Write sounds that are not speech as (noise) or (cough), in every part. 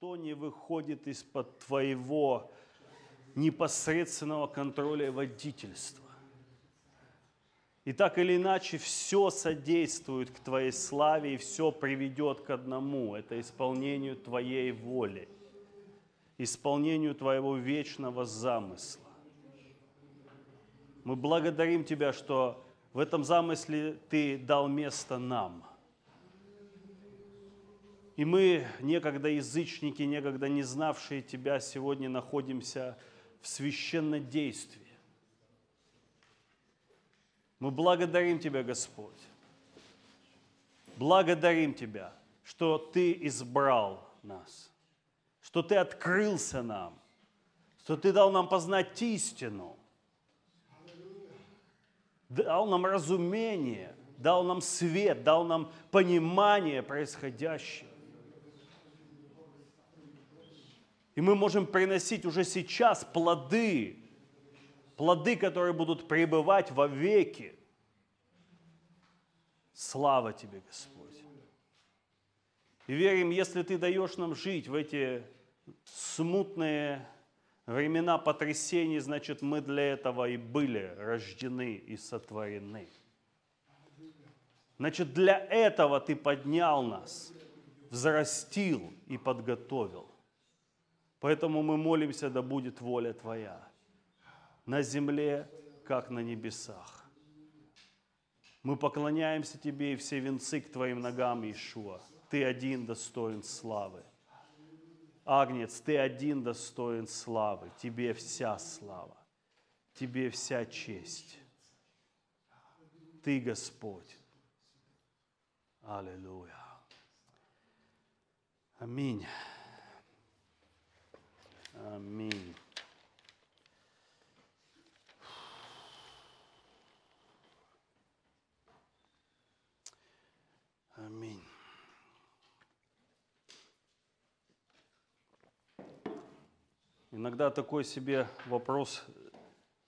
ничто не выходит из-под Твоего непосредственного контроля и водительства. И так или иначе все содействует к Твоей славе и все приведет к одному. Это исполнению Твоей воли, исполнению Твоего вечного замысла. Мы благодарим Тебя, что в этом замысле Ты дал место нам. И мы, некогда язычники, некогда не знавшие Тебя, сегодня находимся в священном действии. Мы благодарим Тебя, Господь. Благодарим Тебя, что Ты избрал нас, что Ты открылся нам, что Ты дал нам познать истину, дал нам разумение, дал нам свет, дал нам понимание происходящего. И мы можем приносить уже сейчас плоды, плоды, которые будут пребывать во веки. Слава Тебе, Господь. И верим, если Ты даешь нам жить в эти смутные времена потрясений, значит, мы для этого и были рождены и сотворены. Значит, для этого Ты поднял нас, взрастил и подготовил. Поэтому мы молимся, да будет воля Твоя на земле, как на небесах. Мы поклоняемся Тебе и все венцы к Твоим ногам, Иешуа. Ты один достоин славы. Агнец, Ты один достоин славы. Тебе вся слава. Тебе вся честь. Ты Господь. Аллилуйя. Аминь. Аминь. Аминь. Иногда такой себе вопрос,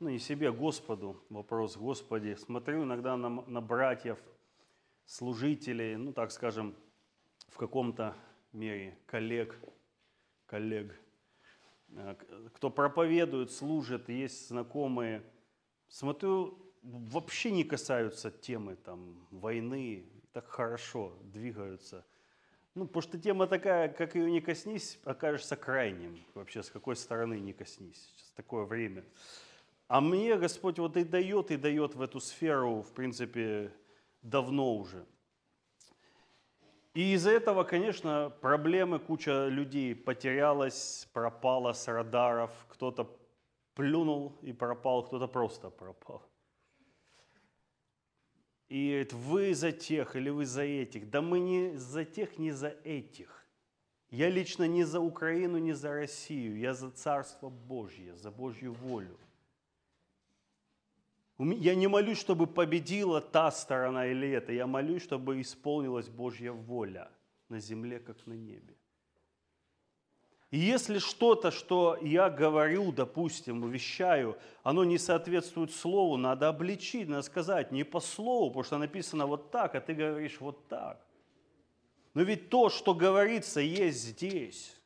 ну не себе, Господу вопрос, Господи, смотрю иногда на, на братьев, служителей, ну так скажем, в каком-то мере коллег, коллег, кто проповедует, служит, есть знакомые. Смотрю, вообще не касаются темы там, войны, так хорошо двигаются. Ну, потому что тема такая, как ее не коснись, окажешься крайним. Вообще, с какой стороны не коснись. Сейчас такое время. А мне Господь вот и дает, и дает в эту сферу, в принципе, давно уже. И из-за этого, конечно, проблемы, куча людей потерялась, пропала с радаров, кто-то плюнул и пропал, кто-то просто пропал. И говорит, вы за тех или вы за этих. Да мы не за тех, не за этих. Я лично не за Украину, не за Россию. Я за Царство Божье, за Божью волю. Я не молюсь, чтобы победила та сторона или эта. Я молюсь, чтобы исполнилась Божья воля на земле, как на небе. И если что-то, что я говорю, допустим, вещаю, оно не соответствует слову, надо обличить, надо сказать не по слову, потому что написано вот так, а ты говоришь вот так. Но ведь то, что говорится, есть здесь.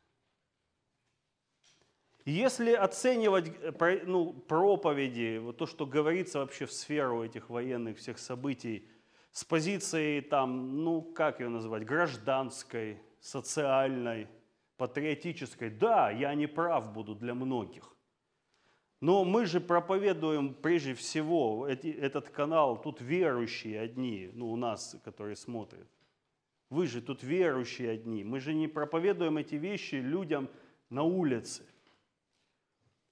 Если оценивать э, ну, проповеди, вот то, что говорится вообще в сферу этих военных всех событий, с позиции там, ну как ее называть, гражданской, социальной, патриотической, да, я не прав буду для многих. Но мы же проповедуем прежде всего, эти, этот канал, тут верующие одни, ну у нас, которые смотрят. Вы же тут верующие одни. Мы же не проповедуем эти вещи людям на улице.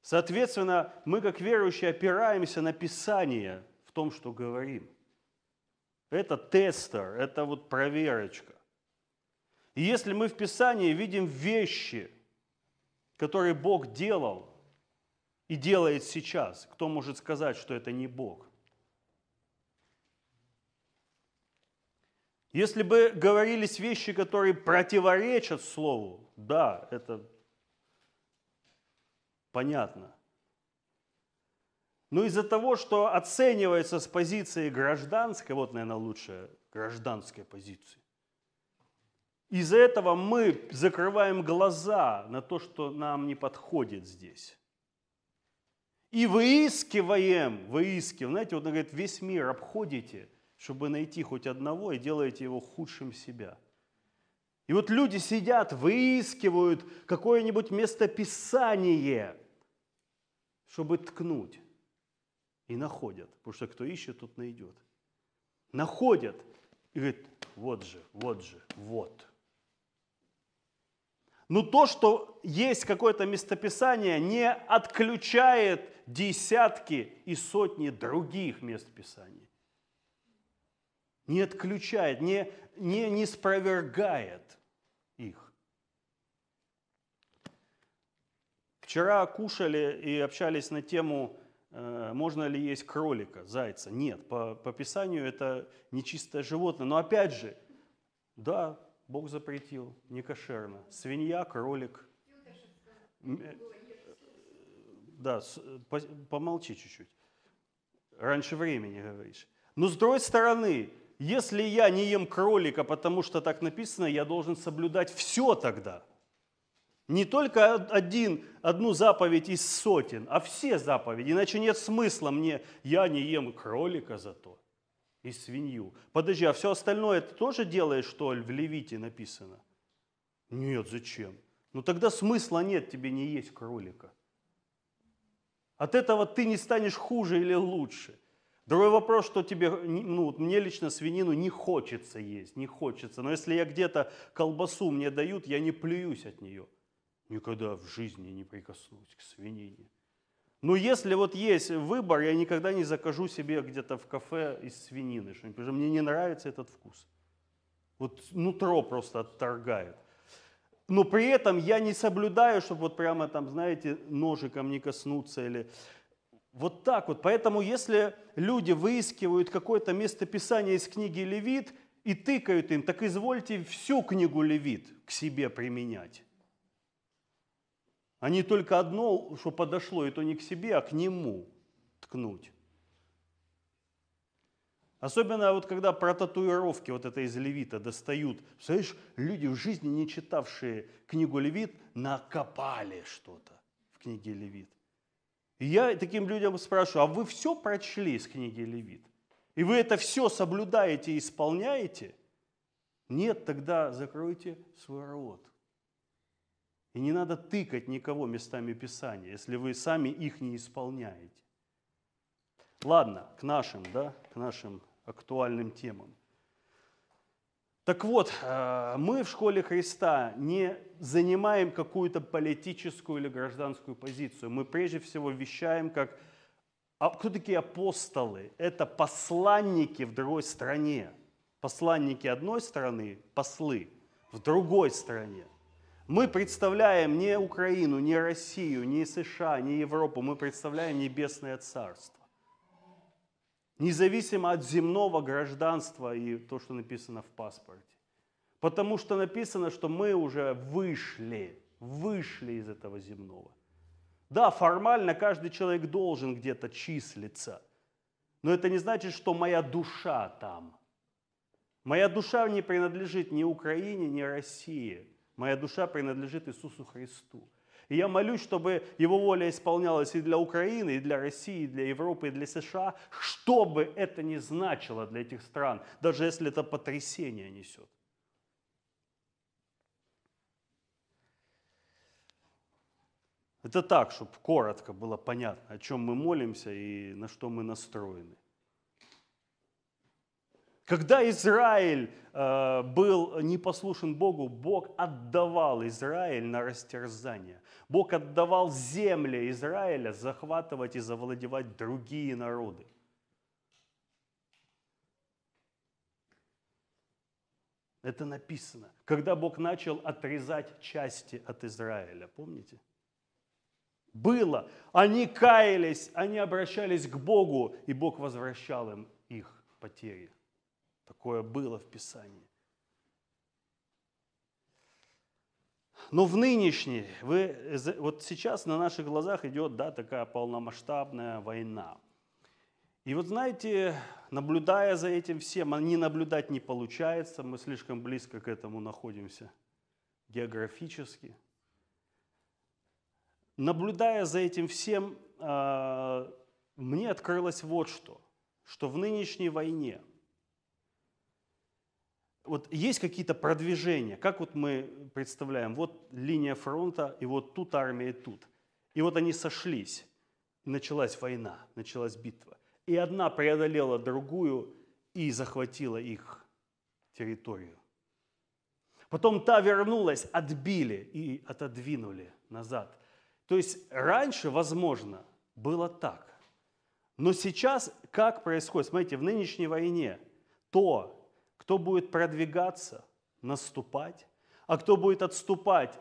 Соответственно, мы как верующие опираемся на Писание в том, что говорим. Это тестер, это вот проверочка. И если мы в Писании видим вещи, которые Бог делал и делает сейчас, кто может сказать, что это не Бог? Если бы говорились вещи, которые противоречат Слову, да, это понятно. Но из-за того, что оценивается с позиции гражданской, вот, наверное, лучшая гражданская позиция, Из-за этого мы закрываем глаза на то, что нам не подходит здесь. И выискиваем, выискиваем. Знаете, вот он говорит, весь мир обходите, чтобы найти хоть одного, и делаете его худшим себя. И вот люди сидят, выискивают какое-нибудь местописание, чтобы ткнуть. И находят, потому что кто ищет, тот найдет. Находят и говорит, вот же, вот же, вот. Но то, что есть какое-то местописание, не отключает десятки и сотни других мест Писаний. Не отключает, не, не, не спровергает их. Вчера кушали и общались на тему, э, можно ли есть кролика, зайца. Нет, по, по Писанию это нечистое животное. Но опять же, да, Бог запретил, не кошерно. Свинья, кролик. Да, помолчи чуть-чуть. Раньше времени говоришь. Но с другой стороны, если я не ем кролика, потому что так написано, я должен соблюдать все тогда. Не только один, одну заповедь из сотен, а все заповеди. Иначе нет смысла мне, я не ем кролика зато и свинью. Подожди, а все остальное ты тоже делаешь, что в Левите написано? Нет, зачем? Ну тогда смысла нет тебе не есть кролика. От этого ты не станешь хуже или лучше. Другой вопрос, что тебе, ну, мне лично свинину не хочется есть, не хочется. Но если я где-то колбасу мне дают, я не плююсь от нее. Никогда в жизни не прикоснусь к свинине. Но если вот есть выбор, я никогда не закажу себе где-то в кафе из свинины что-нибудь, потому что мне не нравится этот вкус. Вот нутро просто отторгает. Но при этом я не соблюдаю, чтобы вот прямо там, знаете, ножиком не коснуться или вот так вот. Поэтому если люди выискивают какое-то местописание из книги Левит и тыкают им, так извольте всю книгу Левит к себе применять не только одно, что подошло, и то не к себе, а к нему ткнуть. Особенно вот когда про татуировки вот это из Левита достают. Представляешь, люди в жизни не читавшие книгу Левит накопали что-то в книге Левит. И я таким людям спрашиваю, а вы все прочли из книги Левит? И вы это все соблюдаете и исполняете? Нет, тогда закройте свой рот. И не надо тыкать никого местами Писания, если вы сами их не исполняете. Ладно, к нашим, да, к нашим актуальным темам. Так вот, э, мы в школе Христа не занимаем какую-то политическую или гражданскую позицию. Мы прежде всего вещаем как... А кто такие апостолы? Это посланники в другой стране. Посланники одной страны, послы в другой стране. Мы представляем не Украину, не Россию, не США, не Европу, мы представляем Небесное Царство. Независимо от земного гражданства и то, что написано в паспорте. Потому что написано, что мы уже вышли, вышли из этого земного. Да, формально каждый человек должен где-то числиться, но это не значит, что моя душа там. Моя душа не принадлежит ни Украине, ни России. Моя душа принадлежит Иисусу Христу. И я молюсь, чтобы Его воля исполнялась и для Украины, и для России, и для Европы, и для США, что бы это ни значило для этих стран, даже если это потрясение несет. Это так, чтобы коротко было понятно, о чем мы молимся и на что мы настроены. Когда Израиль э, был непослушен Богу, Бог отдавал Израиль на растерзание. Бог отдавал земли Израиля захватывать и завладевать другие народы. Это написано. Когда Бог начал отрезать части от Израиля, помните? Было. Они каялись, они обращались к Богу, и Бог возвращал им их потери. Такое было в Писании. Но в нынешней, вы, вот сейчас на наших глазах идет да, такая полномасштабная война. И вот знаете, наблюдая за этим всем, а не наблюдать не получается, мы слишком близко к этому находимся географически. Наблюдая за этим всем, а, мне открылось вот что, что в нынешней войне вот есть какие-то продвижения, как вот мы представляем, вот линия фронта, и вот тут армия, и тут. И вот они сошлись, и началась война, началась битва. И одна преодолела другую и захватила их территорию. Потом та вернулась, отбили и отодвинули назад. То есть раньше, возможно, было так. Но сейчас как происходит? Смотрите, в нынешней войне то, кто будет продвигаться, наступать, а кто будет отступать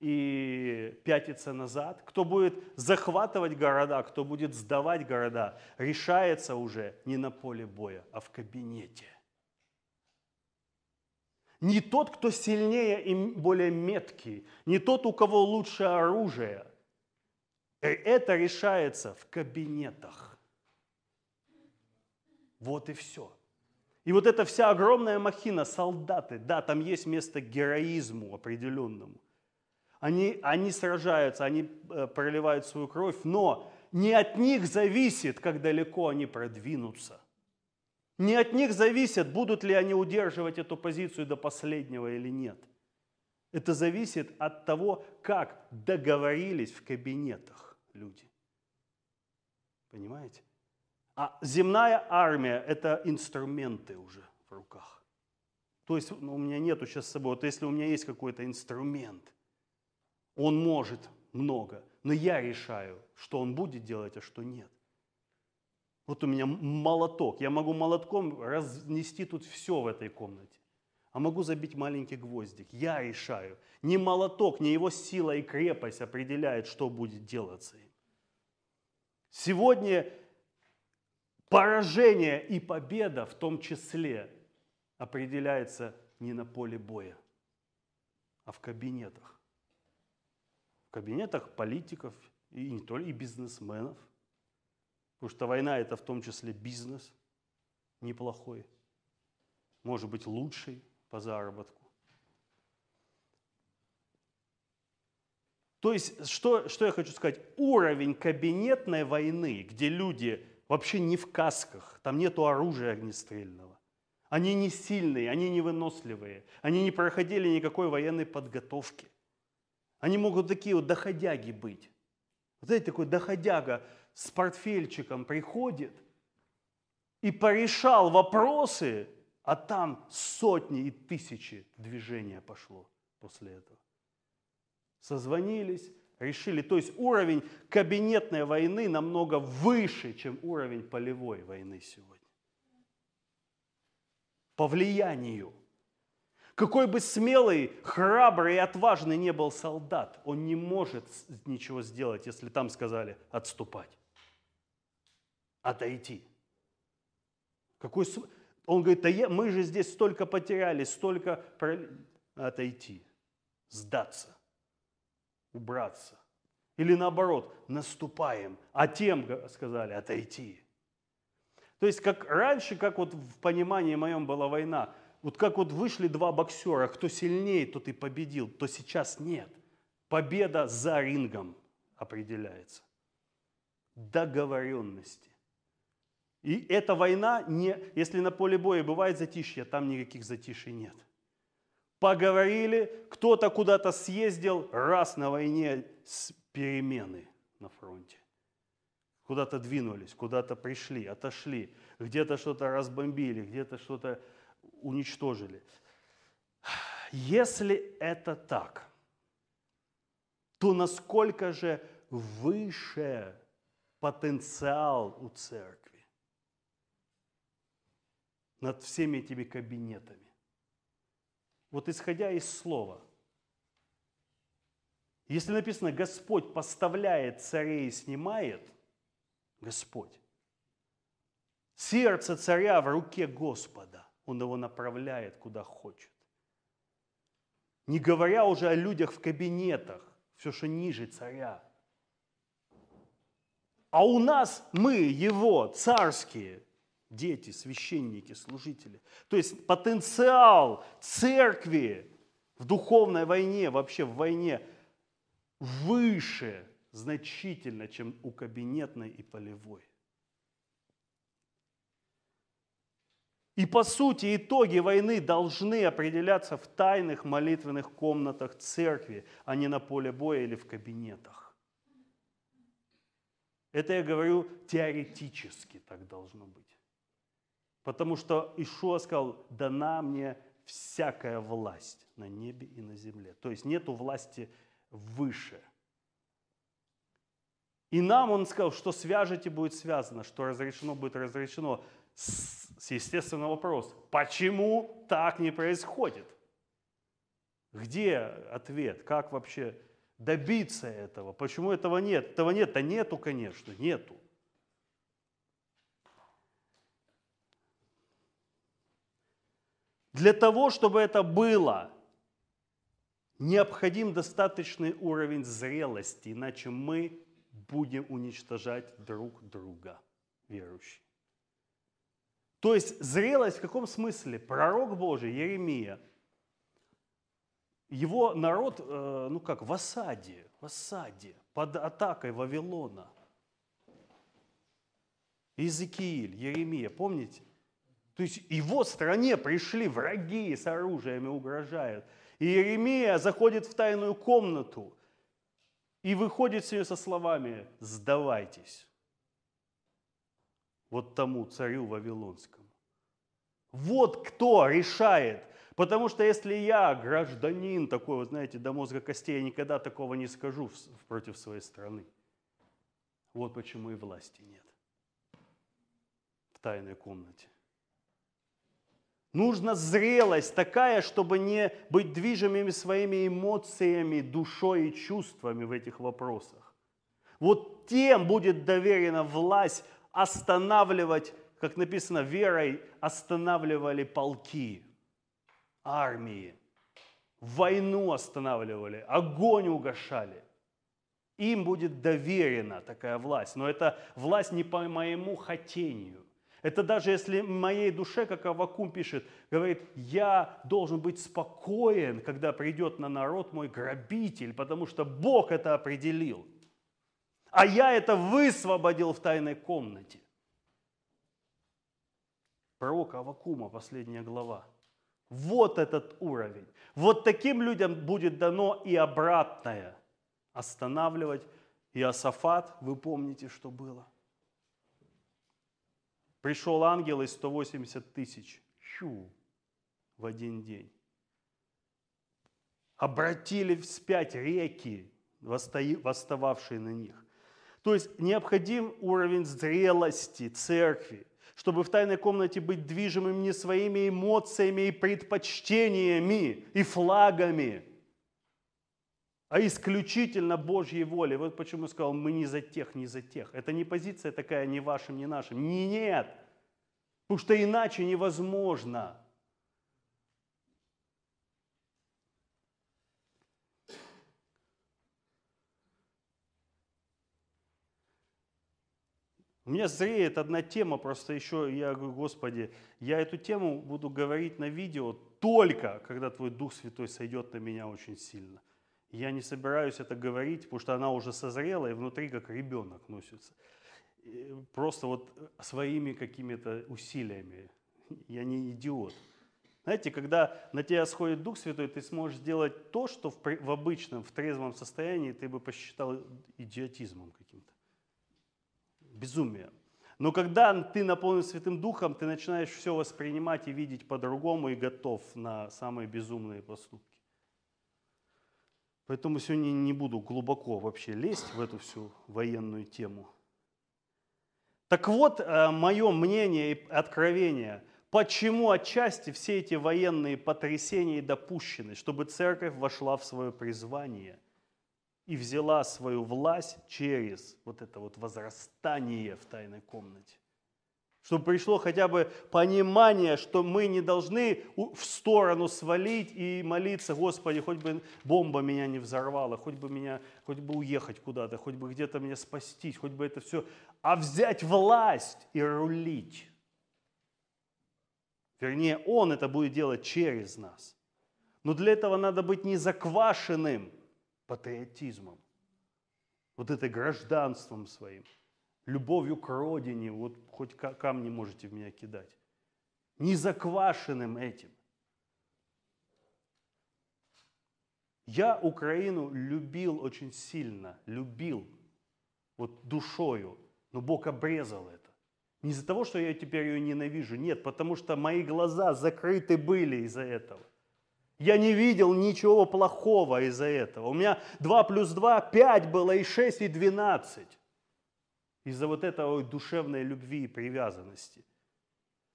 и пятиться назад, кто будет захватывать города, кто будет сдавать города, решается уже не на поле боя, а в кабинете. Не тот, кто сильнее и более меткий, не тот, у кого лучше оружие. Э, это решается в кабинетах. Вот и все. И вот эта вся огромная махина, солдаты, да, там есть место героизму определенному. Они, они сражаются, они э, проливают свою кровь, но не от них зависит, как далеко они продвинутся. Не от них зависит, будут ли они удерживать эту позицию до последнего или нет. Это зависит от того, как договорились в кабинетах люди. Понимаете? А земная армия – это инструменты уже в руках. То есть ну, у меня нету сейчас с собой, вот если у меня есть какой-то инструмент, он может много, но я решаю, что он будет делать, а что нет. Вот у меня молоток. Я могу молотком разнести тут все в этой комнате. А могу забить маленький гвоздик. Я решаю. Не молоток, не его сила и крепость определяет, что будет делаться им. Сегодня поражение и победа в том числе определяется не на поле боя, а в кабинетах. В кабинетах политиков и не только, и бизнесменов – Потому что война – это в том числе бизнес неплохой, может быть лучший по заработку. То есть, что, что я хочу сказать? Уровень кабинетной войны, где люди вообще не в касках, там нету оружия огнестрельного. Они не сильные, они не выносливые, они не проходили никакой военной подготовки. Они могут такие вот доходяги быть. Вот знаете, такой доходяга с портфельчиком приходит и порешал вопросы, а там сотни и тысячи движения пошло после этого. Созвонились, решили. То есть уровень кабинетной войны намного выше, чем уровень полевой войны сегодня. По влиянию. Какой бы смелый, храбрый и отважный не был солдат, он не может ничего сделать, если там сказали отступать отойти. Какой... Он говорит, да я, мы же здесь столько потеряли, столько... Отойти, сдаться, убраться. Или наоборот, наступаем, а тем сказали отойти. То есть как раньше, как вот в понимании моем была война, вот как вот вышли два боксера, кто сильнее, тот и победил, то сейчас нет. Победа за рингом определяется. Договоренности. И эта война, не, если на поле боя бывает затишье, там никаких затишей нет. Поговорили, кто-то куда-то съездил, раз на войне перемены на фронте. Куда-то двинулись, куда-то пришли, отошли, где-то что-то разбомбили, где-то что-то уничтожили. Если это так, то насколько же выше потенциал у церкви? над всеми этими кабинетами. Вот исходя из слова, если написано Господь поставляет царей и снимает, Господь, сердце царя в руке Господа, он его направляет куда хочет. Не говоря уже о людях в кабинетах, все, что ниже царя. А у нас мы, его, царские, дети, священники, служители. То есть потенциал церкви в духовной войне, вообще в войне выше значительно, чем у кабинетной и полевой. И по сути итоги войны должны определяться в тайных молитвенных комнатах церкви, а не на поле боя или в кабинетах. Это я говорю теоретически так должно быть. Потому что Ишуа сказал, дана мне всякая власть на небе и на земле. То есть нету власти выше. И нам он сказал, что свяжете будет связано, что разрешено будет разрешено естественный вопрос, почему так не происходит? Где ответ? Как вообще добиться этого? Почему этого нет? Этого нет? Да нету, конечно, нету. Для того, чтобы это было, необходим достаточный уровень зрелости, иначе мы будем уничтожать друг друга, верующие. То есть зрелость в каком смысле? Пророк Божий, Еремия, его народ, э, ну как, в осаде, в осаде, под атакой Вавилона. Иезекииль, Еремия, помните? То есть его стране пришли враги с оружием и угрожают. И Еремия заходит в тайную комнату и выходит с нее со словами «Сдавайтесь» вот тому царю Вавилонскому. Вот кто решает. Потому что если я гражданин такой, вот знаете, до мозга костей, я никогда такого не скажу против своей страны. Вот почему и власти нет в тайной комнате. Нужна зрелость такая, чтобы не быть движимыми своими эмоциями, душой и чувствами в этих вопросах. Вот тем будет доверена власть останавливать, как написано, верой останавливали полки, армии, войну останавливали, огонь угошали. Им будет доверена такая власть, но это власть не по моему хотению. Это даже если моей душе, как Авакум пишет, говорит, я должен быть спокоен, когда придет на народ мой грабитель, потому что Бог это определил – а я это высвободил в тайной комнате. Пророк Авакума, последняя глава. Вот этот уровень. Вот таким людям будет дано и обратное. Останавливать Иосафат, вы помните, что было. Пришел ангел из 180 тысяч. Чу, в один день. Обратили вспять реки, восстававшие на них. То есть необходим уровень зрелости церкви, чтобы в тайной комнате быть движимым не своими эмоциями и предпочтениями и флагами, а исключительно Божьей волей. Вот почему я сказал, мы не за тех, не за тех. Это не позиция такая ни вашим, ни нашим. Не, нет. Потому что иначе невозможно. У меня зреет одна тема, просто еще я говорю, Господи, я эту тему буду говорить на видео только, когда Твой Дух Святой сойдет на меня очень сильно. Я не собираюсь это говорить, потому что она уже созрела и внутри как ребенок носится. Просто вот своими какими-то усилиями. Я не идиот. Знаете, когда на тебя сходит Дух Святой, ты сможешь сделать то, что в, в обычном, в трезвом состоянии ты бы посчитал идиотизмом каким-то безумие. Но когда ты наполнен Святым Духом, ты начинаешь все воспринимать и видеть по-другому и готов на самые безумные поступки. Поэтому сегодня не буду глубоко вообще лезть в эту всю военную тему. Так вот, э, мое мнение и откровение, почему отчасти все эти военные потрясения допущены, чтобы церковь вошла в свое призвание – и взяла свою власть через вот это вот возрастание в тайной комнате. Чтобы пришло хотя бы понимание, что мы не должны в сторону свалить и молиться, Господи, хоть бы бомба меня не взорвала, хоть бы меня, хоть бы уехать куда-то, хоть бы где-то меня спастись, хоть бы это все, а взять власть и рулить. Вернее, Он это будет делать через нас. Но для этого надо быть не заквашенным патриотизмом, вот это гражданством своим – любовью к родине, вот хоть камни можете в меня кидать. Не заквашенным этим. Я Украину любил очень сильно, любил, вот душою, но Бог обрезал это. Не из-за того, что я теперь ее ненавижу, нет, потому что мои глаза закрыты были из-за этого. Я не видел ничего плохого из-за этого. У меня 2 плюс 2, 5 было, и 6, и 12 из-за вот этой душевной любви и привязанности.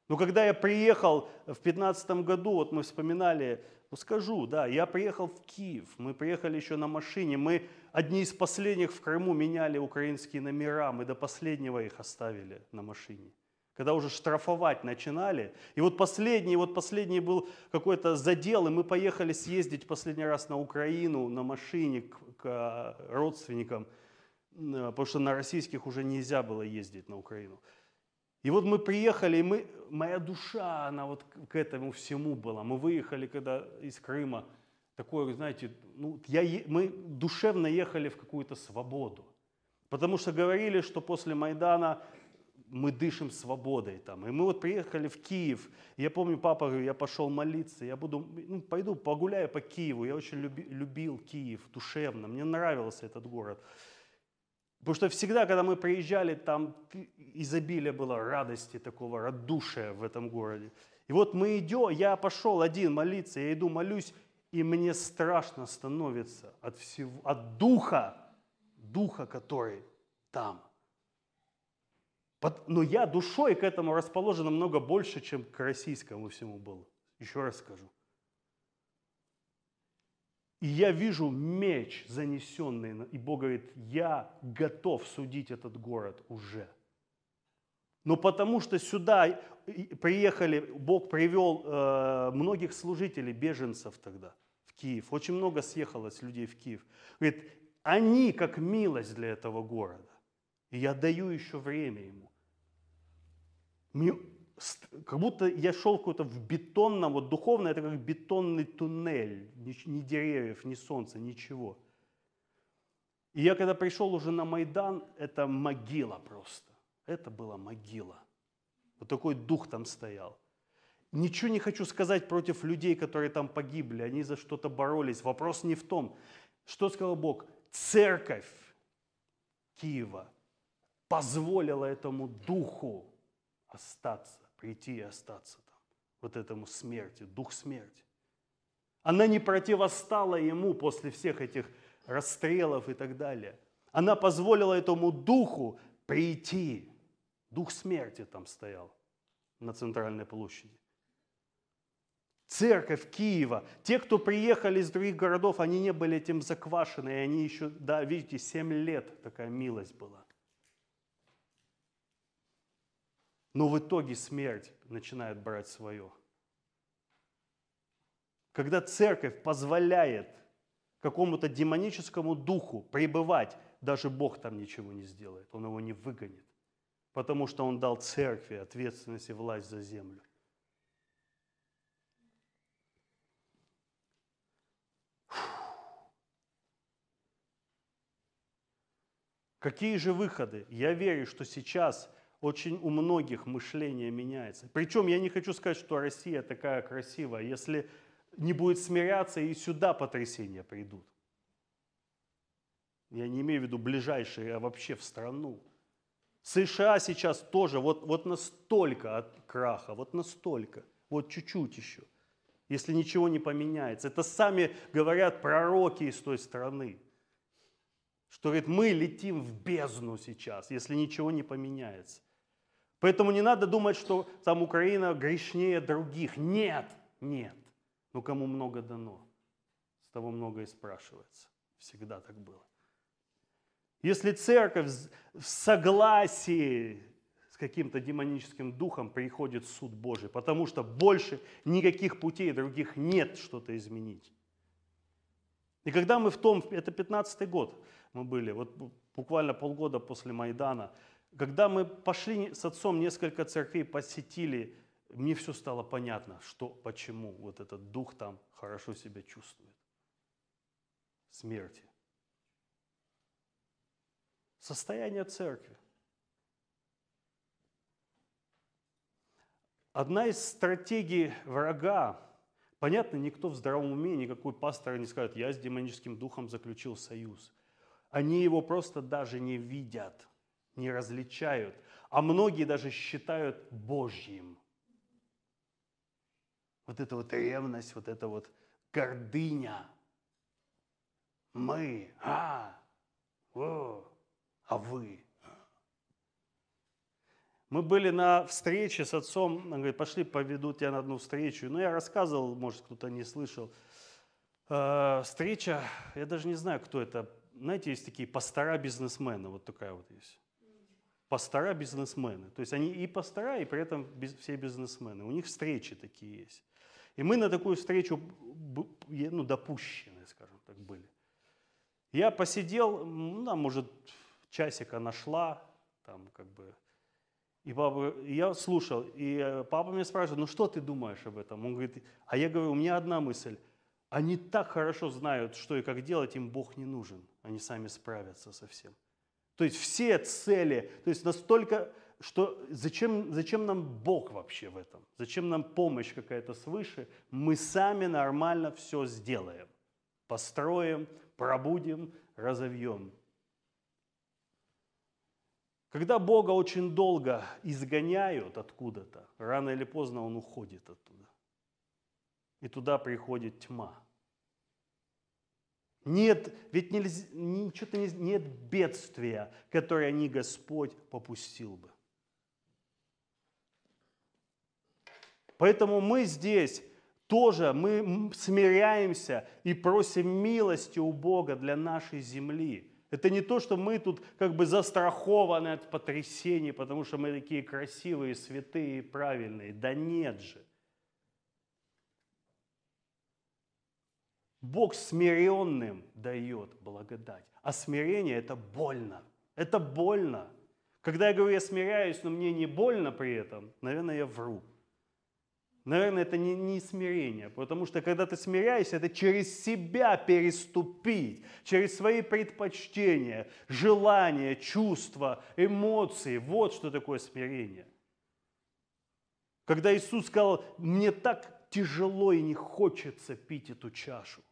Но когда я приехал в 2015 году, вот мы вспоминали, ну скажу, да, я приехал в Киев, мы приехали еще на машине, мы одни из последних в Крыму меняли украинские номера, мы до последнего их оставили на машине. Когда уже штрафовать начинали. И вот последний, вот последний был какой-то задел, и мы поехали съездить последний раз на Украину на машине к, к родственникам – Э, потому что на российских уже нельзя было ездить на Украину. И вот мы приехали, и мы, моя душа, она вот к этому всему была. Мы выехали когда из Крыма, такое, знаете, ну, я, мы душевно ехали в какую-то свободу. Потому что говорили, что после Майдана мы дышим свободой там. И мы вот приехали в Киев. Я помню, папа говорит, я пошел молиться, я буду, ну, пойду погуляю по Киеву. Я очень люби, любил Киев душевно, мне нравился этот город. Потому что всегда, когда мы приезжали, там изобилие было радости, такого радушия в этом городе. И вот мы идем, я пошел один молиться, я иду молюсь, и мне страшно становится от всего, от духа, духа, который там. Но я душой к этому расположен намного больше, чем к российскому всему был. Еще раз скажу. И я вижу меч занесенный, и Бог говорит, я готов судить этот город уже. Но потому что сюда приехали, Бог привел э, многих служителей, беженцев тогда в Киев. Очень много съехалось людей в Киев. Говорит, они как милость для этого города. И я даю еще время ему как будто я шел какой-то в бетонном, вот духовно это как бетонный туннель, ни, ни деревьев, ни солнца, ничего. И я когда пришел уже на Майдан, это могила просто. Это была могила. Вот такой дух там стоял. Ничего не хочу сказать против людей, которые там погибли, они за что-то боролись. Вопрос не в том. Что сказал Бог? Церковь Киева позволила этому духу остаться прийти и остаться там, вот этому смерти, дух смерти. Она не противостала ему после всех этих расстрелов и так далее. Она позволила этому духу прийти. Дух смерти там стоял на центральной площади. Церковь Киева, те, кто приехали из других городов, они не были этим заквашены, и они еще, да, видите, 7 лет такая милость была. Но в итоге смерть начинает брать свое. Когда церковь позволяет какому-то демоническому духу пребывать, даже Бог там ничего не сделает, Он его не выгонит, потому что Он дал церкви ответственность и власть за землю. Какие же выходы? Я верю, что сейчас – очень у многих мышление меняется. Причем я не хочу сказать, что Россия такая красивая, если не будет смиряться, и сюда потрясения придут. Я не имею в виду ближайшие, а вообще в страну. США сейчас тоже вот, вот настолько от краха, вот настолько, вот чуть-чуть еще, если ничего не поменяется. Это сами говорят пророки из той страны, что говорит, мы летим в бездну сейчас, если ничего не поменяется. Поэтому не надо думать, что там Украина грешнее других. Нет, нет. Но кому много дано, с того много и спрашивается. Всегда так было. Если церковь в согласии, каким-то демоническим духом приходит суд Божий, потому что больше никаких путей других нет что-то изменить. И когда мы в том, это 15-й год мы были, вот буквально полгода после Майдана, когда мы пошли с отцом несколько церквей, посетили, мне все стало понятно, что, почему вот этот дух там хорошо себя чувствует. Смерти. Состояние церкви. Одна из стратегий врага, понятно, никто в здравом уме, никакой пастор не скажет, я с демоническим духом заключил союз. Они его просто даже не видят, не различают, а многие даже считают Божьим. Вот эта вот ревность, вот эта вот гордыня. Мы, а, о, а вы. Мы были на встрече с отцом, он говорит, пошли, поведу тебя на одну встречу. Ну, я рассказывал, может, кто-то не слышал. Э, встреча, я даже не знаю, кто это. Знаете, есть такие пастора-бизнесмены, вот такая вот есть. Пастора-бизнесмены. То есть они и пастора, и при этом все бизнесмены. У них встречи такие есть. И мы на такую встречу ну, допущены, скажем так, были. Я посидел, ну, может, часика нашла, там как бы и папа, я слушал, и э, папа меня спрашивает, ну что ты думаешь об этом? Он говорит, а я говорю, у меня одна мысль. Они так хорошо знают, что и как делать, им Бог не нужен. Они сами справятся со всем. То есть все цели, то есть настолько, что зачем, зачем нам Бог вообще в этом? Зачем нам помощь какая-то свыше? Мы сами нормально все сделаем. Построим, пробудем, разовьем. Когда Бога очень долго изгоняют откуда-то, рано или поздно Он уходит оттуда. И туда приходит тьма. Нет, ведь нельзя, ничего не, нет бедствия, которое не Господь попустил бы. Поэтому мы здесь тоже, мы смиряемся и просим милости у Бога для нашей земли – это не то, что мы тут как бы застрахованы от потрясений, потому что мы такие красивые, святые и правильные. Да нет же. Бог смиренным дает благодать. А смирение это больно. Это больно. Когда я говорю, я смиряюсь, но мне не больно при этом, наверное, я вру. Наверное, это не, не смирение, потому что когда ты смиряешься, это через себя переступить, через свои предпочтения, желания, чувства, эмоции. Вот что такое смирение. Когда Иисус сказал, мне так тяжело и не хочется пить эту чашу,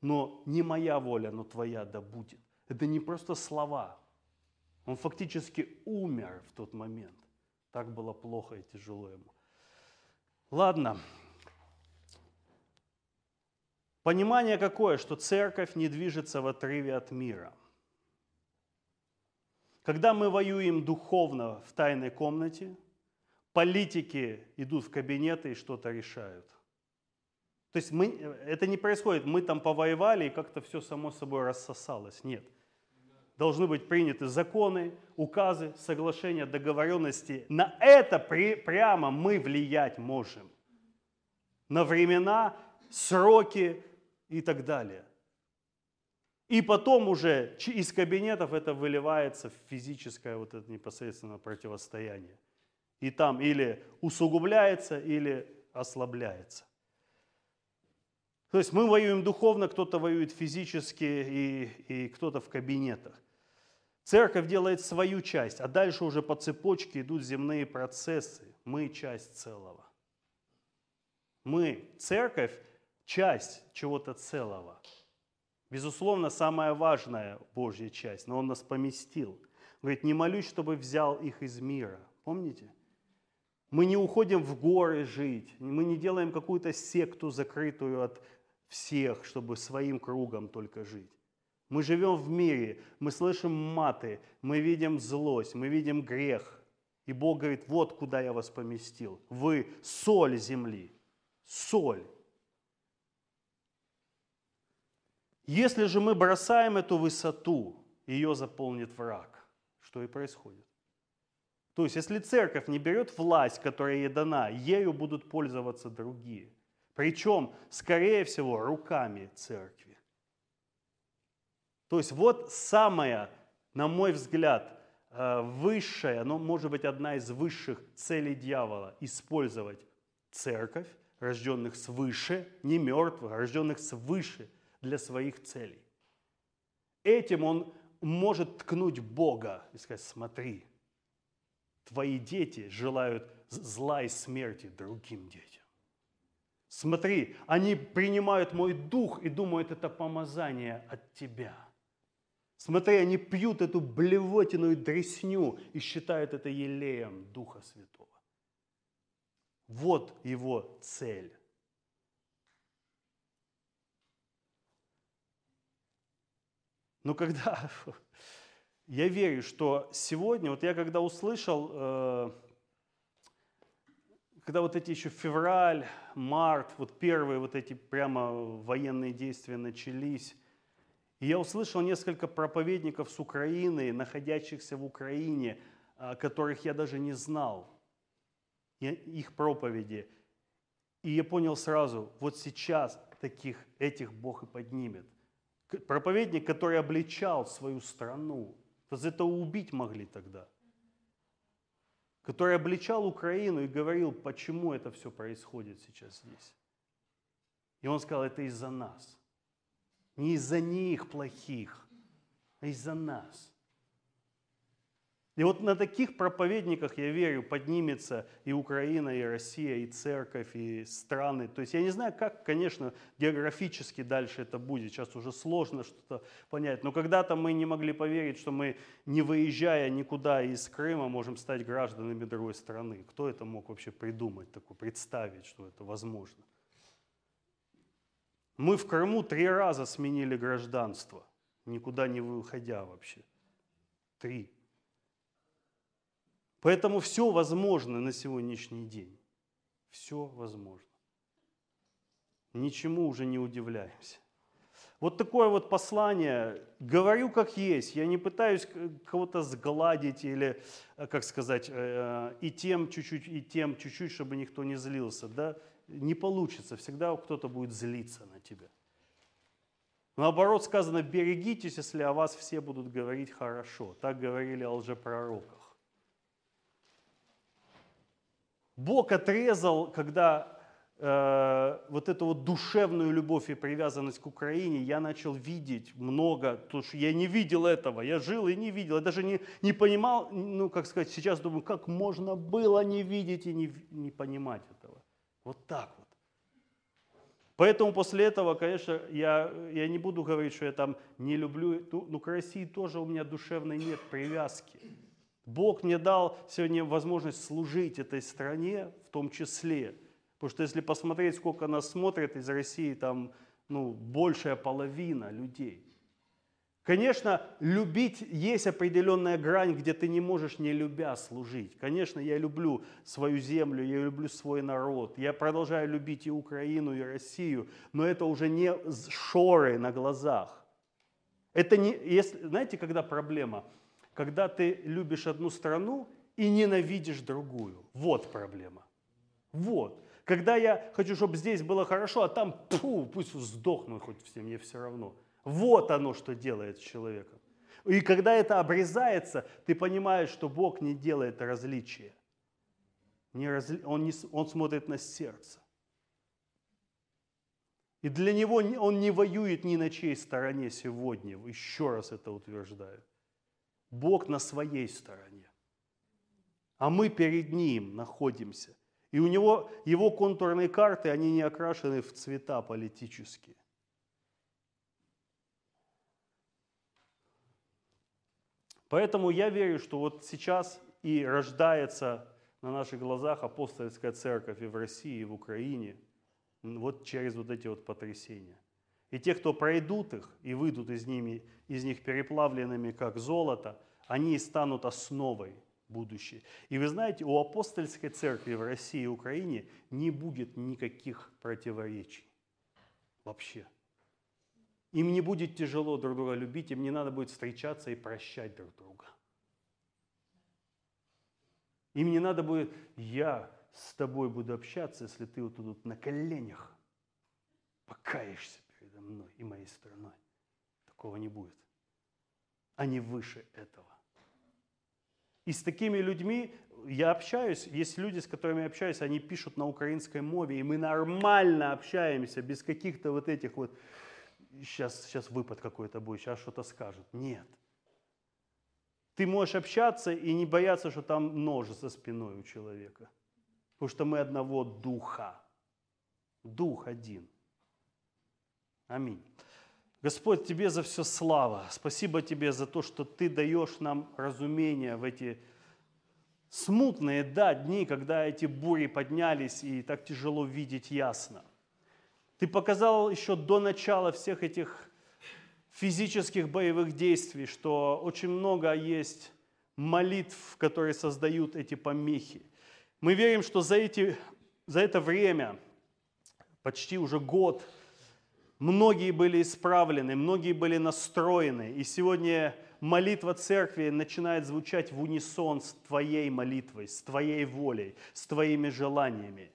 но не моя воля, но твоя да будет. Это не просто слова. Он фактически умер в тот момент. Так было плохо и тяжело ему. Ладно. Понимание какое, что церковь не движется в отрыве от мира. Когда мы воюем духовно в тайной комнате, политики идут в кабинеты и что-то решают. То есть мы, это не происходит, мы там повоевали и как-то все само собой рассосалось. Нет должны быть приняты законы, указы, соглашения, договоренности. На это при, прямо мы влиять можем. На времена, сроки и так далее. И потом уже из кабинетов это выливается в физическое вот это непосредственно противостояние. И там или усугубляется, или ослабляется. То есть мы воюем духовно, кто-то воюет физически и, и кто-то в кабинетах. Церковь делает свою часть, а дальше уже по цепочке идут земные процессы. Мы часть целого. Мы, церковь, часть чего-то целого. Безусловно, самая важная Божья часть, но Он нас поместил. Говорит, не молюсь, чтобы взял их из мира. Помните? Мы не уходим в горы жить, мы не делаем какую-то секту закрытую от всех, чтобы своим кругом только жить. Мы живем в мире, мы слышим маты, мы видим злость, мы видим грех. И Бог говорит, вот куда я вас поместил. Вы соль земли. Соль. Если же мы бросаем эту высоту, ее заполнит враг. Что и происходит. То есть, если церковь не берет власть, которая ей дана, ею будут пользоваться другие. Причем, скорее всего, руками церкви. То есть, вот самая, на мой взгляд, э, высшая, но может быть одна из высших целей дьявола – использовать церковь, рожденных свыше, не мертвых, а рожденных свыше для своих целей. Этим он может ткнуть Бога и сказать, смотри, твои дети желают зла и смерти другим детям. Смотри, они принимают мой дух и думают, это помазание от тебя. Смотри, они пьют эту блевотину и дресню и считают это елеем Духа Святого. Вот его цель. Но когда (laughs) я верю, что сегодня, вот я когда услышал, э, когда вот эти еще февраль, март, вот первые вот эти прямо военные действия начались, и я услышал несколько проповедников с Украины, находящихся в Украине, э, которых я даже не знал, их проповеди. И я понял сразу, вот сейчас таких, этих Бог и поднимет проповедник, который обличал свою страну. За это убить могли тогда. Который обличал Украину и говорил, почему это все происходит сейчас здесь. И он сказал, это из-за нас. Не из-за них плохих, а из-за нас. И вот на таких проповедниках, я верю, поднимется и Украина, и Россия, и церковь, и страны. То есть я не знаю, как, конечно, географически дальше это будет. Сейчас уже сложно что-то понять. Но когда-то мы не могли поверить, что мы, не выезжая никуда из Крыма, можем стать гражданами другой страны. Кто это мог вообще придумать, такое, представить, что это возможно? Мы в Крыму три раза сменили гражданство, никуда не выходя вообще. Три. Поэтому все возможно на сегодняшний день. Все возможно. Ничему уже не удивляемся. Вот такое вот послание. Говорю как есть. Я не пытаюсь кого-то сгладить или, э, как сказать, э, и тем чуть-чуть, и тем чуть-чуть, чтобы никто не злился. Да? Не получится. Всегда кто-то будет злиться на тебя. Наоборот сказано, берегитесь, если о вас все будут говорить хорошо. Так говорили о лжепророках. Бог отрезал, когда э, вот эту вот душевную любовь и привязанность к Украине я начал видеть много, потому что я не видел этого, я жил и не видел, я даже не, не понимал, ну, как сказать, сейчас думаю, как можно было не видеть и не, не понимать этого. Вот так вот. Поэтому после этого, конечно, я, я не буду говорить, что я там не люблю, ну, к России тоже у меня душевной нет привязки. Бог мне дал сегодня возможность служить этой стране в том числе. Потому что если посмотреть, сколько нас смотрят из России, там ну, большая половина людей. Конечно, любить есть определенная грань, где ты не можешь не любя служить. Конечно, я люблю свою землю, я люблю свой народ. Я продолжаю любить и Украину, и Россию, но это уже не шоры на глазах. Это не, если, знаете, когда проблема – когда ты любишь одну страну и ненавидишь другую. Вот проблема. Вот. Когда я хочу, чтобы здесь было хорошо, а там, пфу, пусть сдохнут хоть все, мне все равно. Вот оно, что делает с человеком. И когда это обрезается, ты понимаешь, что Бог не делает различия. Не разли... он, не... он смотрит на сердце. И для него он не воюет ни на чьей стороне сегодня. Еще раз это утверждаю. Бог на своей стороне. А мы перед Ним находимся. И у него, его контурные карты, они не окрашены в цвета политические. Поэтому я верю, что вот сейчас и рождается на наших глазах апостольская церковь и в России, и в Украине, вот через вот эти вот потрясения. И те, кто пройдут их и выйдут из, ними, из них переплавленными, как золото, они станут основой будущей. И вы знаете, у апостольской церкви в России и Украине не будет никаких противоречий. Вообще. Им не будет тяжело друг друга любить, им не надо будет встречаться и прощать друг друга. Им не надо будет, я с тобой буду общаться, если ты вот тут на коленях покаешься передо мной и моей стороной. Такого не будет. Они выше этого. И с такими людьми я общаюсь, есть люди, с которыми я общаюсь, они пишут на украинской мове, и мы нормально общаемся, без каких-то вот этих вот, сейчас, сейчас выпад какой-то будет, сейчас что-то скажут. Нет. Ты можешь общаться и не бояться, что там нож за спиной у человека. Потому что мы одного духа. Дух один. Аминь. Господь, Тебе за все слава. Спасибо Тебе за то, что Ты даешь нам разумение в эти смутные, да, дни, когда эти бури поднялись и так тяжело видеть ясно. Ты показал еще до начала всех этих физических боевых действий, что очень много есть молитв, которые создают эти помехи. Мы верим, что за, эти, за это время, почти уже год, многие были исправлены, многие были настроены. И сегодня молитва церкви начинает звучать в унисон с твоей молитвой, с твоей волей, с твоими желаниями.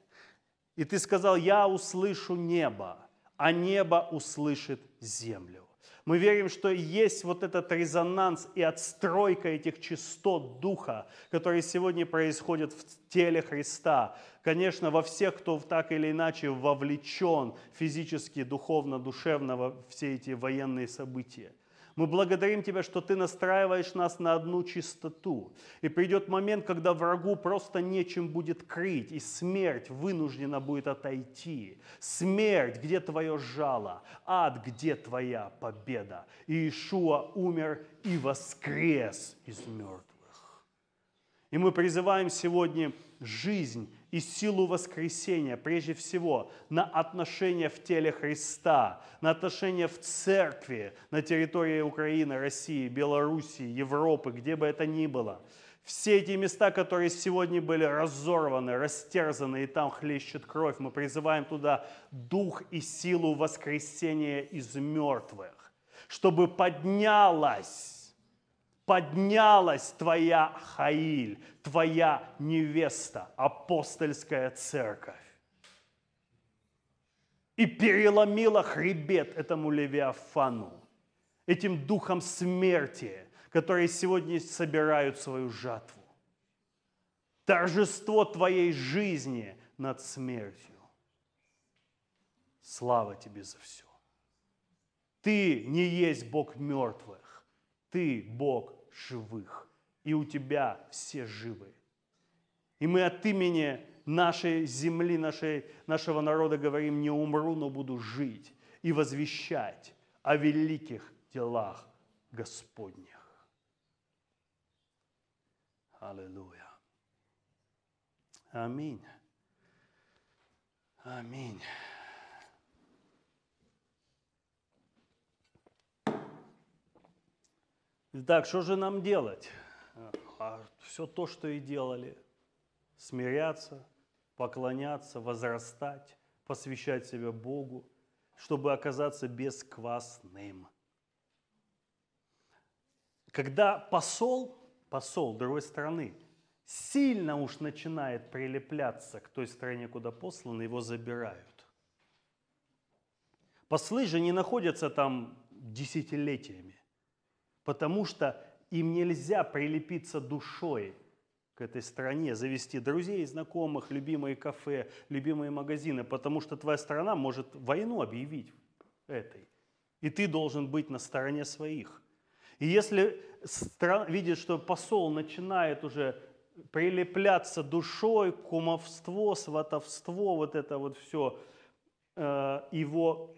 И ты сказал, я услышу небо, а небо услышит землю. Мы верим, что есть вот этот резонанс и отстройка этих частот Духа, которые сегодня происходят в теле Христа. Конечно, во всех, кто так или иначе вовлечен физически, духовно, душевно во все эти военные события. Мы благодарим Тебя, что Ты настраиваешь нас на одну чистоту. И придет момент, когда врагу просто нечем будет крыть, и смерть вынуждена будет отойти. Смерть, где Твое жало? Ад, где Твоя победа? И Иешуа умер и воскрес из мертвых. И мы призываем сегодня жизнь и силу воскресения, прежде всего, на отношения в теле Христа, на отношения в церкви, на территории Украины, России, Белоруссии, Европы, где бы это ни было. Все эти места, которые сегодня были разорваны, растерзаны, и там хлещет кровь, мы призываем туда дух и силу воскресения из мертвых, чтобы поднялась поднялась твоя Хаиль, твоя невеста, апостольская церковь. И переломила хребет этому Левиафану, этим духом смерти, которые сегодня собирают свою жатву. Торжество твоей жизни над смертью. Слава тебе за все. Ты не есть Бог мертвых, ты Бог живых, и у тебя все живы. И мы от имени нашей земли, нашей, нашего народа говорим, не умру, но буду жить и возвещать о великих делах Господних. Аллилуйя. Аминь. Аминь. Итак, что же нам делать? А все то, что и делали. Смиряться, поклоняться, возрастать, посвящать себя Богу, чтобы оказаться бесквасным. Когда посол, посол другой страны, сильно уж начинает прилепляться к той стране, куда послан, его забирают. Послы же не находятся там десятилетиями потому что им нельзя прилепиться душой к этой стране, завести друзей, знакомых, любимые кафе, любимые магазины, потому что твоя страна может войну объявить этой. И ты должен быть на стороне своих. И если стран, видит, что посол начинает уже прилепляться душой, кумовство, сватовство, вот это вот все, э, его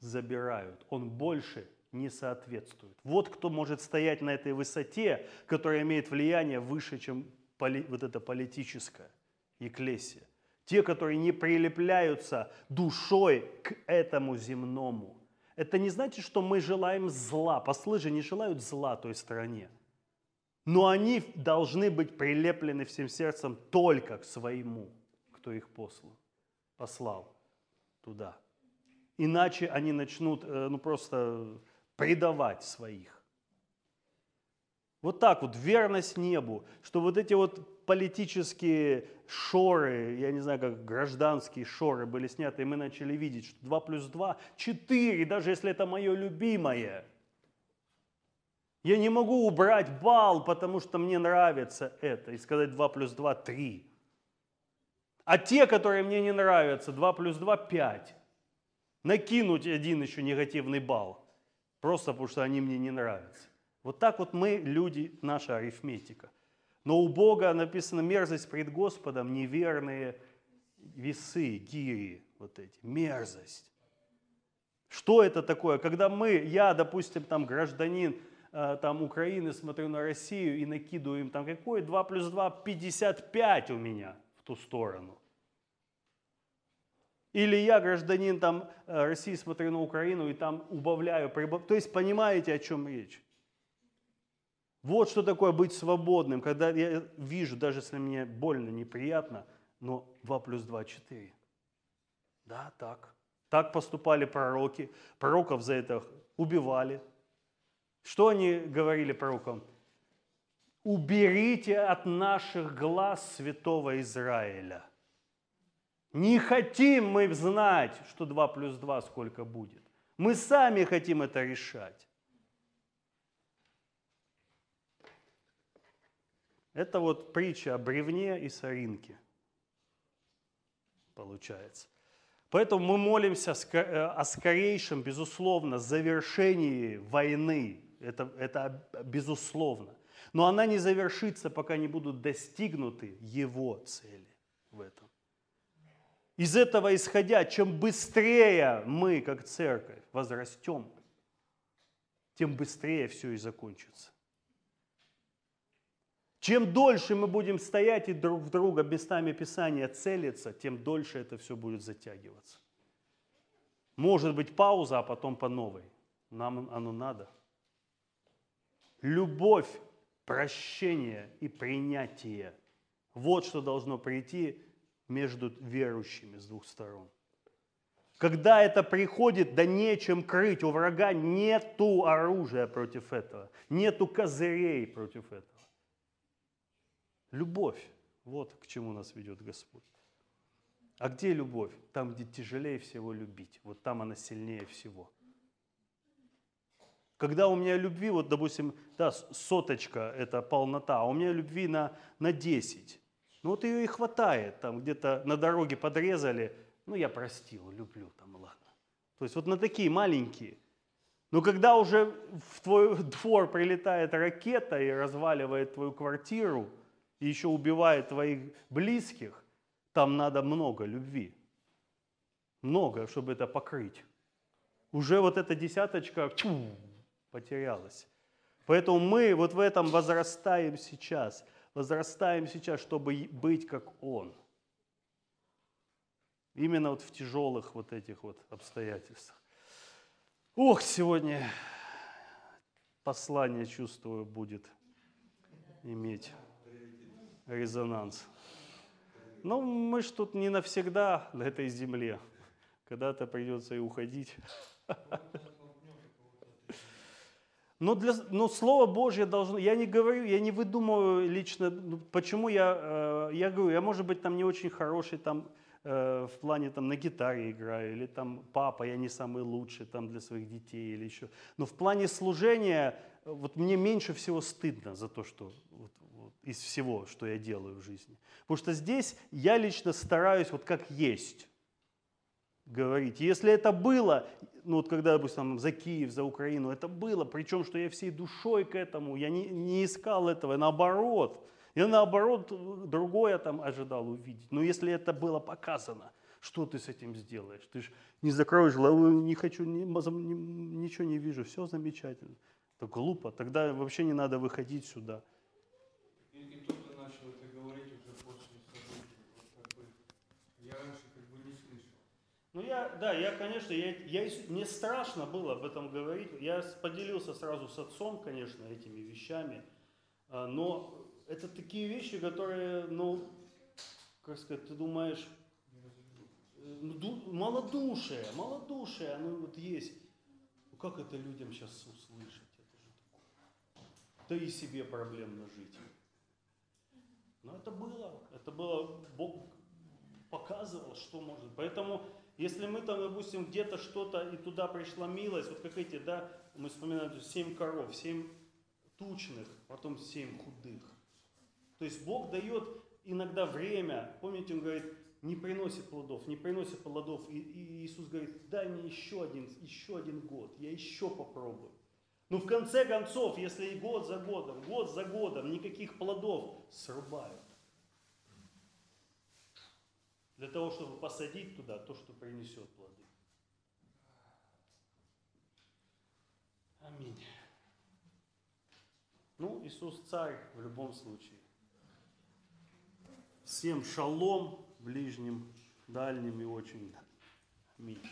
забирают. Он больше не соответствует. Вот кто может стоять на этой высоте, которая имеет влияние выше, чем поли, вот это политическое еклесия. Те, которые не прилепляются душой к этому земному. Это не значит, что мы желаем зла. Послы не желают зла той стране. Но они должны быть прилеплены всем сердцем только к своему, кто их послал, послал туда. Иначе они начнут, э, ну просто предавать своих. Вот так вот, верность небу, что вот эти вот политические шоры, я не знаю, как гражданские шоры были сняты, и мы начали видеть, что 2 плюс 2 – 4, даже если это мое любимое. Я не могу убрать бал, потому что мне нравится это, и сказать 2 плюс 2 – 3. А те, которые мне не нравятся, 2 плюс 2 – 5. Накинуть один еще негативный балл, просто потому что они мне не нравятся. Вот так вот мы, люди, наша арифметика. Но у Бога написано мерзость пред Господом, неверные весы, гири, вот эти, мерзость. Что это такое? Когда мы, я, допустим, там гражданин э, там, Украины, смотрю на Россию и накидываю им там какой 2 плюс 2, 55 у меня в ту сторону. Или я, гражданин там, э, России, смотрю на Украину и там убавляю, прибав... То есть понимаете, о чем речь? Вот что такое быть свободным, когда я вижу, даже если мне больно, неприятно, но 2 плюс 2 – 4. Да, так. Так поступали пророки. Пророков за это убивали. Что они говорили пророкам? Уберите от наших глаз святого Израиля. Не хотим мы знать, что 2 плюс 2 сколько будет. Мы сами хотим это решать. Это вот притча о бревне и соринке, получается. Поэтому мы молимся э, о скорейшем, безусловно, завершении войны. Это, это безусловно. Но она не завершится, пока не будут достигнуты его цели в этом. Из этого исходя, чем быстрее мы, как церковь, возрастем, тем быстрее все и закончится. Чем дольше мы будем стоять и друг в друга местами Писания целиться, тем дольше это все будет затягиваться. Может быть пауза, а потом по новой. Нам оно надо. Любовь, прощение и принятие. Вот что должно прийти между верующими с двух сторон. Когда это приходит, да нечем крыть. У врага нету оружия против этого, нету козырей против этого. Любовь. Вот к чему нас ведет Господь. А где любовь? Там, где тяжелее всего любить. Вот там она сильнее всего. Когда у меня любви, вот, допустим, да, соточка – это полнота, а у меня любви на, на 10. Ну вот ее и хватает. Там где-то на дороге подрезали, ну я простил, люблю, там ладно. То есть вот на такие маленькие. Но когда уже в твой (laughs) двор прилетает ракета и разваливает твою квартиру – и еще убивает твоих близких, там надо много любви. Много, чтобы это покрыть. Уже вот эта десяточка чу, потерялась. Поэтому мы вот в этом возрастаем сейчас. Возрастаем сейчас, чтобы быть как Он. Именно вот в тяжелых вот этих вот обстоятельствах. Ох, сегодня послание, чувствую, будет иметь резонанс. Но ну, мы ж тут не навсегда на этой земле. Когда-то придется и уходить. (laughs) Но, для, но Слово Божье должно... Я не говорю, я не выдумываю лично, ну, почему я... Э, я говорю, я, может быть, там не очень хороший там, э, в плане там на гитаре играю, или там папа, я не самый лучший там для своих детей, или еще. Но в плане служения вот мне меньше всего стыдно за то, что вот, из всего, что я делаю в жизни. Потому что здесь я лично стараюсь вот как есть говорить. Если это было, ну вот когда, допустим, за Киев, за Украину, это было, причем, что я всей душой к этому, я не, не искал этого, наоборот. Я наоборот другое там ожидал увидеть. Но если это было показано, что ты с этим сделаешь? Ты же не закроешь главу, не хочу, не, ничего не вижу, все замечательно. Это глупо, тогда вообще не надо выходить сюда. Ну я, да, я, конечно, я, я, мне страшно было об этом говорить. Я поделился сразу с отцом, конечно, этими вещами. А, но это такие вещи, которые, ну, как сказать, ты думаешь, э, ну, малодушие, малодушие, оно вот есть. Ну как это людям сейчас услышать? Это же такое. да и себе проблемно жить. Но это было, это было, Бог показывал, что может. Поэтому, если мы там, допустим, где-то что-то, и туда пришла милость, вот как эти, да, мы вспоминаем, семь коров, семь тучных, потом семь худых. То есть Бог дает иногда время, помните, Он говорит, не приносит плодов, не приносит плодов. И, и Иисус говорит, дай мне еще один, еще один год, я еще попробую. Но в конце концов, если и год за годом, год за годом никаких плодов срубают. Для того, чтобы посадить туда то, что принесет плоды. Аминь. Ну, Иисус царь в любом случае. Всем шалом ближним, дальним и очень. Аминь.